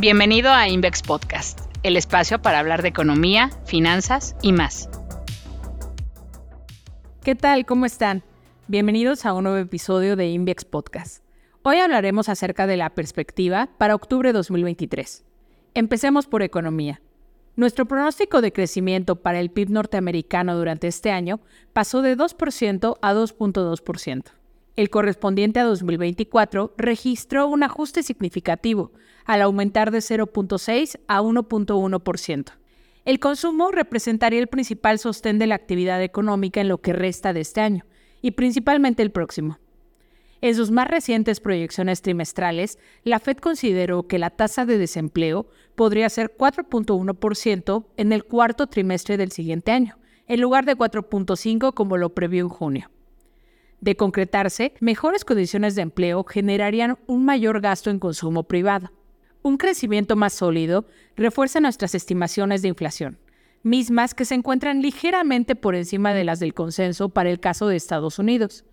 Bienvenido a Invex Podcast, el espacio para hablar de economía, finanzas y más. ¿Qué tal? ¿Cómo están? Bienvenidos a un nuevo episodio de Invex Podcast. Hoy hablaremos acerca de la perspectiva para octubre 2023. Empecemos por economía. Nuestro pronóstico de crecimiento para el PIB norteamericano durante este año pasó de 2% a 2.2%. El correspondiente a 2024 registró un ajuste significativo, al aumentar de 0.6 a 1.1%. El consumo representaría el principal sostén de la actividad económica en lo que resta de este año, y principalmente el próximo. En sus más recientes proyecciones trimestrales, la Fed consideró que la tasa de desempleo podría ser 4.1% en el cuarto trimestre del siguiente año, en lugar de 4.5% como lo previó en junio. De concretarse, mejores condiciones de empleo generarían un mayor gasto en consumo privado. Un crecimiento más sólido refuerza nuestras estimaciones de inflación, mismas que se encuentran ligeramente por encima de las del consenso para el caso de Estados Unidos.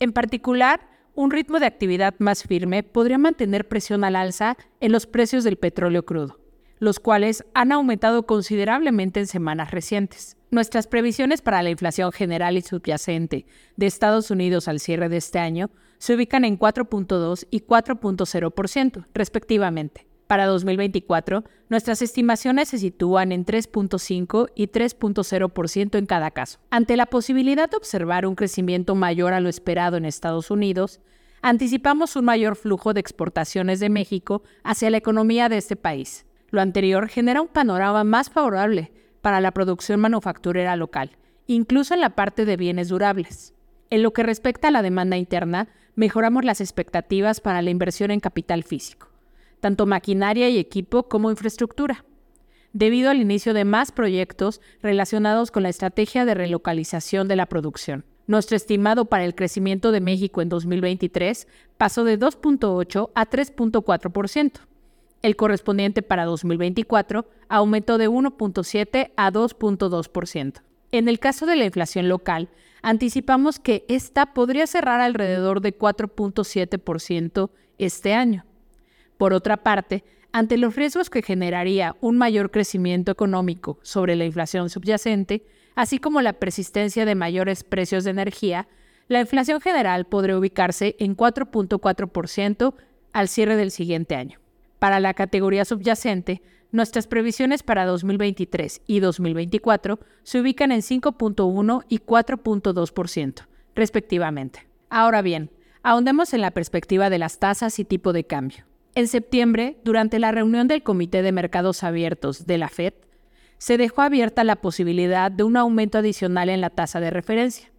En particular, un ritmo de actividad más firme podría mantener presión al alza en los precios del petróleo crudo, los cuales han aumentado considerablemente en semanas recientes. Nuestras previsiones para la inflación general y subyacente de Estados Unidos al cierre de este año se ubican en 4.2 y 4.0%, respectivamente. Para 2024, nuestras estimaciones se sitúan en 3.5 y 3.0% en cada caso. Ante la posibilidad de observar un crecimiento mayor a lo esperado en Estados Unidos, anticipamos un mayor flujo de exportaciones de México hacia la economía de este país. Lo anterior genera un panorama más favorable para la producción manufacturera local, incluso en la parte de bienes durables. En lo que respecta a la demanda interna, mejoramos las expectativas para la inversión en capital físico, tanto maquinaria y equipo como infraestructura, debido al inicio de más proyectos relacionados con la estrategia de relocalización de la producción. Nuestro estimado para el crecimiento de México en 2023 pasó de 2.8 a 3.4%. El correspondiente para 2024 aumentó de 1.7 a 2.2%. En el caso de la inflación local, anticipamos que esta podría cerrar alrededor de 4.7% este año. Por otra parte, ante los riesgos que generaría un mayor crecimiento económico sobre la inflación subyacente, así como la persistencia de mayores precios de energía, la inflación general podría ubicarse en 4.4% al cierre del siguiente año. Para la categoría subyacente, nuestras previsiones para 2023 y 2024 se ubican en 5.1 y 4.2%, respectivamente. Ahora bien, ahondemos en la perspectiva de las tasas y tipo de cambio. En septiembre, durante la reunión del Comité de Mercados Abiertos de la Fed, se dejó abierta la posibilidad de un aumento adicional en la tasa de referencia,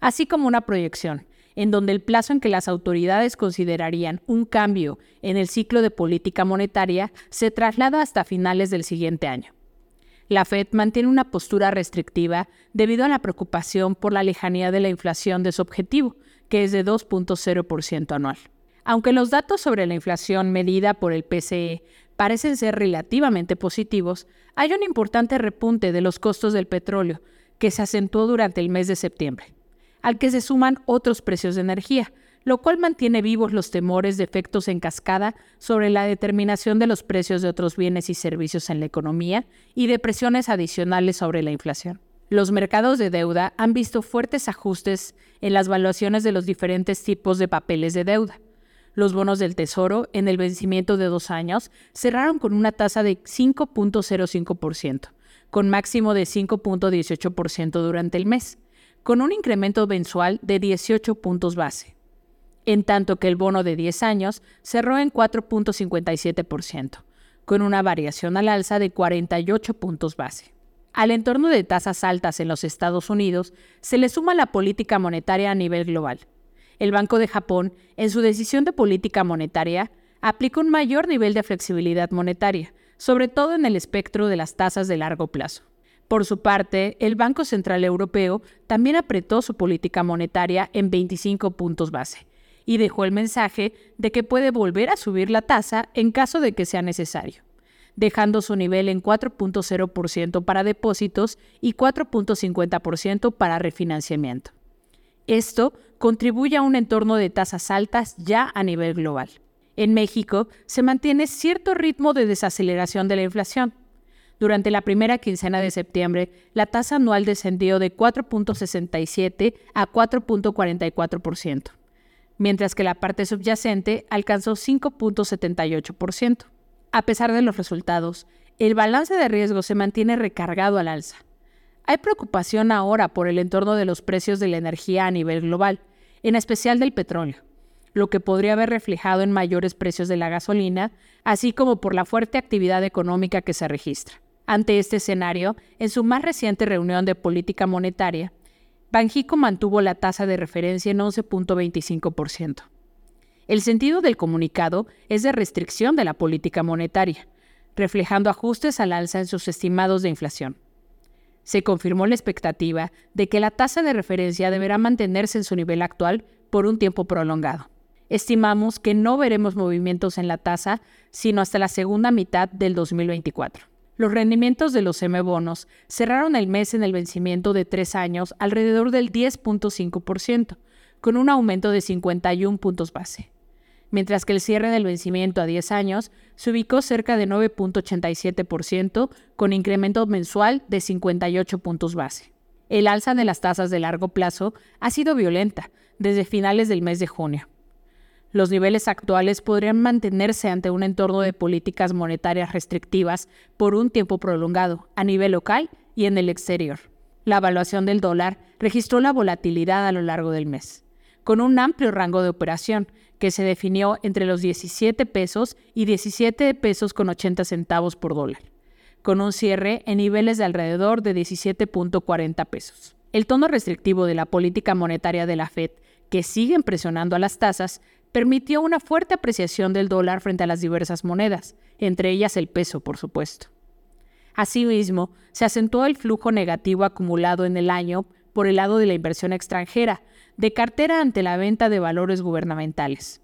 así como una proyección en donde el plazo en que las autoridades considerarían un cambio en el ciclo de política monetaria se traslada hasta finales del siguiente año. La Fed mantiene una postura restrictiva debido a la preocupación por la lejanía de la inflación de su objetivo, que es de 2.0% anual. Aunque los datos sobre la inflación medida por el PCE parecen ser relativamente positivos, hay un importante repunte de los costos del petróleo que se acentuó durante el mes de septiembre al que se suman otros precios de energía, lo cual mantiene vivos los temores de efectos en cascada sobre la determinación de los precios de otros bienes y servicios en la economía y de presiones adicionales sobre la inflación. Los mercados de deuda han visto fuertes ajustes en las valuaciones de los diferentes tipos de papeles de deuda. Los bonos del Tesoro, en el vencimiento de dos años, cerraron con una tasa de 5.05%, con máximo de 5.18% durante el mes con un incremento mensual de 18 puntos base, en tanto que el bono de 10 años cerró en 4.57%, con una variación al alza de 48 puntos base. Al entorno de tasas altas en los Estados Unidos se le suma la política monetaria a nivel global. El Banco de Japón, en su decisión de política monetaria, aplica un mayor nivel de flexibilidad monetaria, sobre todo en el espectro de las tasas de largo plazo. Por su parte, el Banco Central Europeo también apretó su política monetaria en 25 puntos base y dejó el mensaje de que puede volver a subir la tasa en caso de que sea necesario, dejando su nivel en 4.0% para depósitos y 4.50% para refinanciamiento. Esto contribuye a un entorno de tasas altas ya a nivel global. En México se mantiene cierto ritmo de desaceleración de la inflación. Durante la primera quincena de septiembre, la tasa anual descendió de 4.67 a 4.44%, mientras que la parte subyacente alcanzó 5.78%. A pesar de los resultados, el balance de riesgo se mantiene recargado al alza. Hay preocupación ahora por el entorno de los precios de la energía a nivel global, en especial del petróleo, lo que podría haber reflejado en mayores precios de la gasolina, así como por la fuerte actividad económica que se registra. Ante este escenario, en su más reciente reunión de política monetaria, Banjico mantuvo la tasa de referencia en 11.25%. El sentido del comunicado es de restricción de la política monetaria, reflejando ajustes al alza en sus estimados de inflación. Se confirmó la expectativa de que la tasa de referencia deberá mantenerse en su nivel actual por un tiempo prolongado. Estimamos que no veremos movimientos en la tasa sino hasta la segunda mitad del 2024. Los rendimientos de los M-bonos cerraron el mes en el vencimiento de tres años alrededor del 10.5%, con un aumento de 51 puntos base, mientras que el cierre del vencimiento a 10 años se ubicó cerca de 9.87%, con incremento mensual de 58 puntos base. El alza de las tasas de largo plazo ha sido violenta desde finales del mes de junio los niveles actuales podrían mantenerse ante un entorno de políticas monetarias restrictivas por un tiempo prolongado, a nivel local y en el exterior. La evaluación del dólar registró la volatilidad a lo largo del mes, con un amplio rango de operación que se definió entre los 17 pesos y 17 pesos con 80 centavos por dólar, con un cierre en niveles de alrededor de 17.40 pesos. El tono restrictivo de la política monetaria de la Fed, que siguen presionando a las tasas, permitió una fuerte apreciación del dólar frente a las diversas monedas, entre ellas el peso, por supuesto. Asimismo, se acentuó el flujo negativo acumulado en el año por el lado de la inversión extranjera, de cartera ante la venta de valores gubernamentales,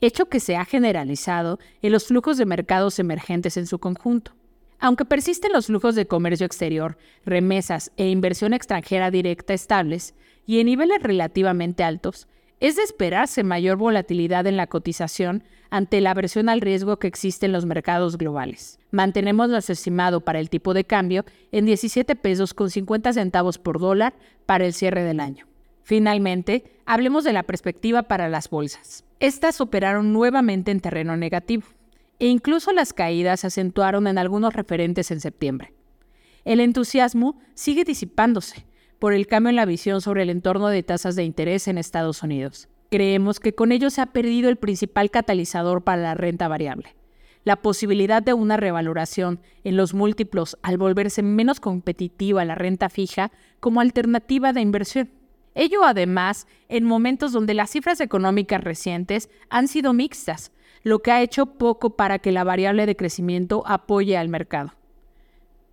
hecho que se ha generalizado en los flujos de mercados emergentes en su conjunto. Aunque persisten los flujos de comercio exterior, remesas e inversión extranjera directa estables y en niveles relativamente altos, es de esperarse mayor volatilidad en la cotización ante la aversión al riesgo que existe en los mercados globales. Mantenemos nuestro estimado para el tipo de cambio en 17 pesos con 50 centavos por dólar para el cierre del año. Finalmente, hablemos de la perspectiva para las bolsas. Estas operaron nuevamente en terreno negativo, e incluso las caídas acentuaron en algunos referentes en septiembre. El entusiasmo sigue disipándose, por el cambio en la visión sobre el entorno de tasas de interés en Estados Unidos. Creemos que con ello se ha perdido el principal catalizador para la renta variable, la posibilidad de una revaloración en los múltiplos al volverse menos competitiva la renta fija como alternativa de inversión. Ello además en momentos donde las cifras económicas recientes han sido mixtas, lo que ha hecho poco para que la variable de crecimiento apoye al mercado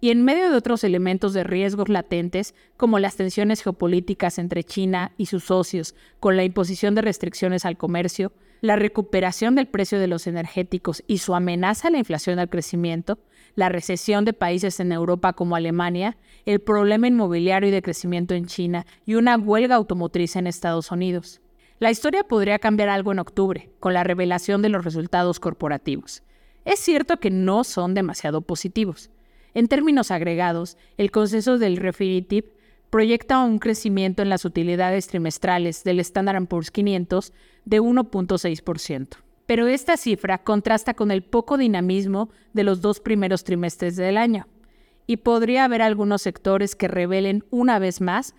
y en medio de otros elementos de riesgos latentes, como las tensiones geopolíticas entre China y sus socios, con la imposición de restricciones al comercio, la recuperación del precio de los energéticos y su amenaza a la inflación al crecimiento, la recesión de países en Europa como Alemania, el problema inmobiliario y de crecimiento en China y una huelga automotriz en Estados Unidos. La historia podría cambiar algo en octubre, con la revelación de los resultados corporativos. Es cierto que no son demasiado positivos, en términos agregados, el consenso del Refinitiv proyecta un crecimiento en las utilidades trimestrales del Standard Poor's 500 de 1.6%. Pero esta cifra contrasta con el poco dinamismo de los dos primeros trimestres del año, y podría haber algunos sectores que revelen una vez más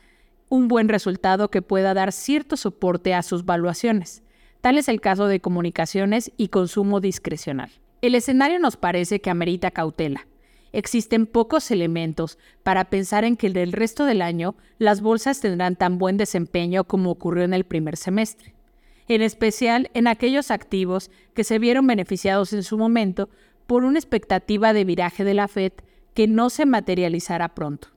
un buen resultado que pueda dar cierto soporte a sus valuaciones. Tal es el caso de comunicaciones y consumo discrecional. El escenario nos parece que amerita cautela, existen pocos elementos para pensar en que del resto del año las bolsas tendrán tan buen desempeño como ocurrió en el primer semestre, en especial en aquellos activos que se vieron beneficiados en su momento por una expectativa de viraje de la Fed que no se materializará pronto.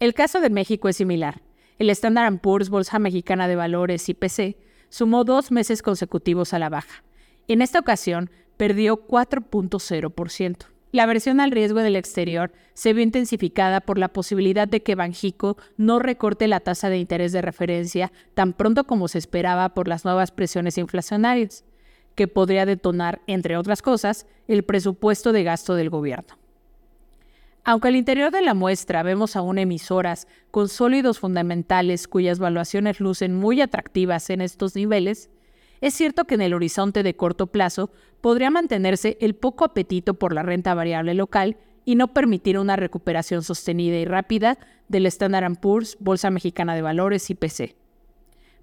El caso de México es similar. El Standard Poor's Bolsa Mexicana de Valores IPC sumó dos meses consecutivos a la baja. En esta ocasión perdió 4.0%. La aversión al riesgo del exterior se vio intensificada por la posibilidad de que Banjico no recorte la tasa de interés de referencia tan pronto como se esperaba por las nuevas presiones inflacionarias, que podría detonar, entre otras cosas, el presupuesto de gasto del gobierno. Aunque al interior de la muestra vemos aún emisoras con sólidos fundamentales cuyas valuaciones lucen muy atractivas en estos niveles, es cierto que en el horizonte de corto plazo podría mantenerse el poco apetito por la renta variable local y no permitir una recuperación sostenida y rápida del Standard Poor's, Bolsa Mexicana de Valores y PC.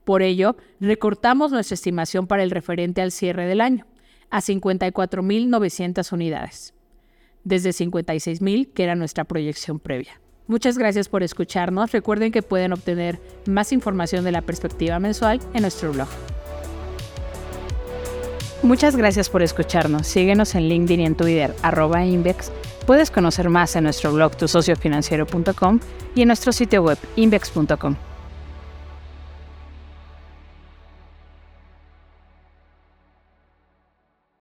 Por ello, recortamos nuestra estimación para el referente al cierre del año, a 54.900 unidades, desde 56.000 que era nuestra proyección previa. Muchas gracias por escucharnos. Recuerden que pueden obtener más información de la perspectiva mensual en nuestro blog. Muchas gracias por escucharnos. Síguenos en LinkedIn y en Twitter, arroba Invex. Puedes conocer más en nuestro blog tusociofinanciero.com y en nuestro sitio web invex.com.